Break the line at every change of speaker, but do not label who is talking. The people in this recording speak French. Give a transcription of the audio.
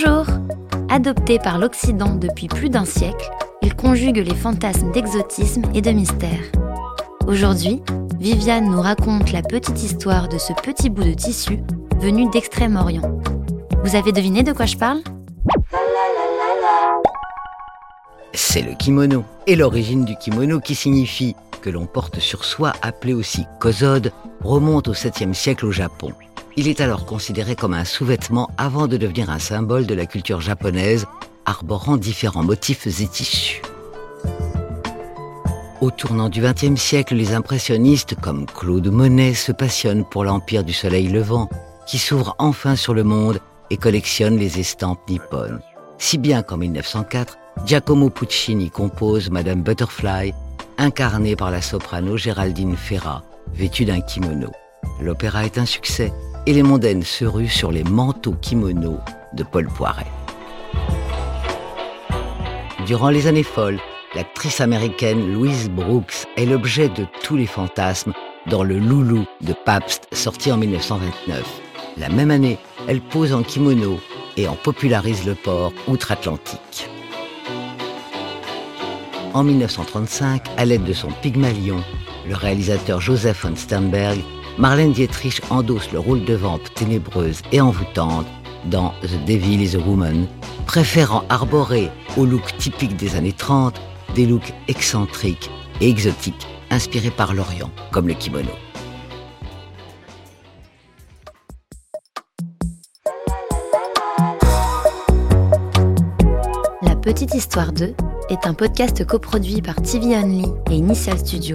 Bonjour Adopté par l'Occident depuis plus d'un siècle, il conjugue les fantasmes d'exotisme et de mystère. Aujourd'hui, Viviane nous raconte la petite histoire de ce petit bout de tissu venu d'Extrême-Orient. Vous avez deviné de quoi je parle?
C'est le kimono. Et l'origine du kimono qui signifie que l'on porte sur soi, appelé aussi kozode, remonte au 7e siècle au Japon. Il est alors considéré comme un sous-vêtement avant de devenir un symbole de la culture japonaise, arborant différents motifs et tissus. Au tournant du XXe siècle, les impressionnistes comme Claude Monet se passionnent pour l'empire du soleil levant, qui s'ouvre enfin sur le monde et collectionne les estampes nippones. Si bien qu'en 1904, Giacomo Puccini compose Madame Butterfly, incarnée par la soprano Géraldine Ferrat, vêtue d'un kimono. L'opéra est un succès et les mondaines se ruent sur les manteaux kimonos de Paul Poiret. Durant les années folles, l'actrice américaine Louise Brooks est l'objet de tous les fantasmes dans le Loulou de Pabst sorti en 1929. La même année, elle pose en kimono et en popularise le port outre-Atlantique. En 1935, à l'aide de son Pygmalion, le réalisateur Joseph von Sternberg Marlène Dietrich endosse le rôle de vampe ténébreuse et envoûtante dans The Devil is a Woman, préférant arborer au look typique des années 30 des looks excentriques et exotiques inspirés par l'Orient, comme le kimono.
La Petite Histoire 2 est un podcast coproduit par TV Only et Initial Studio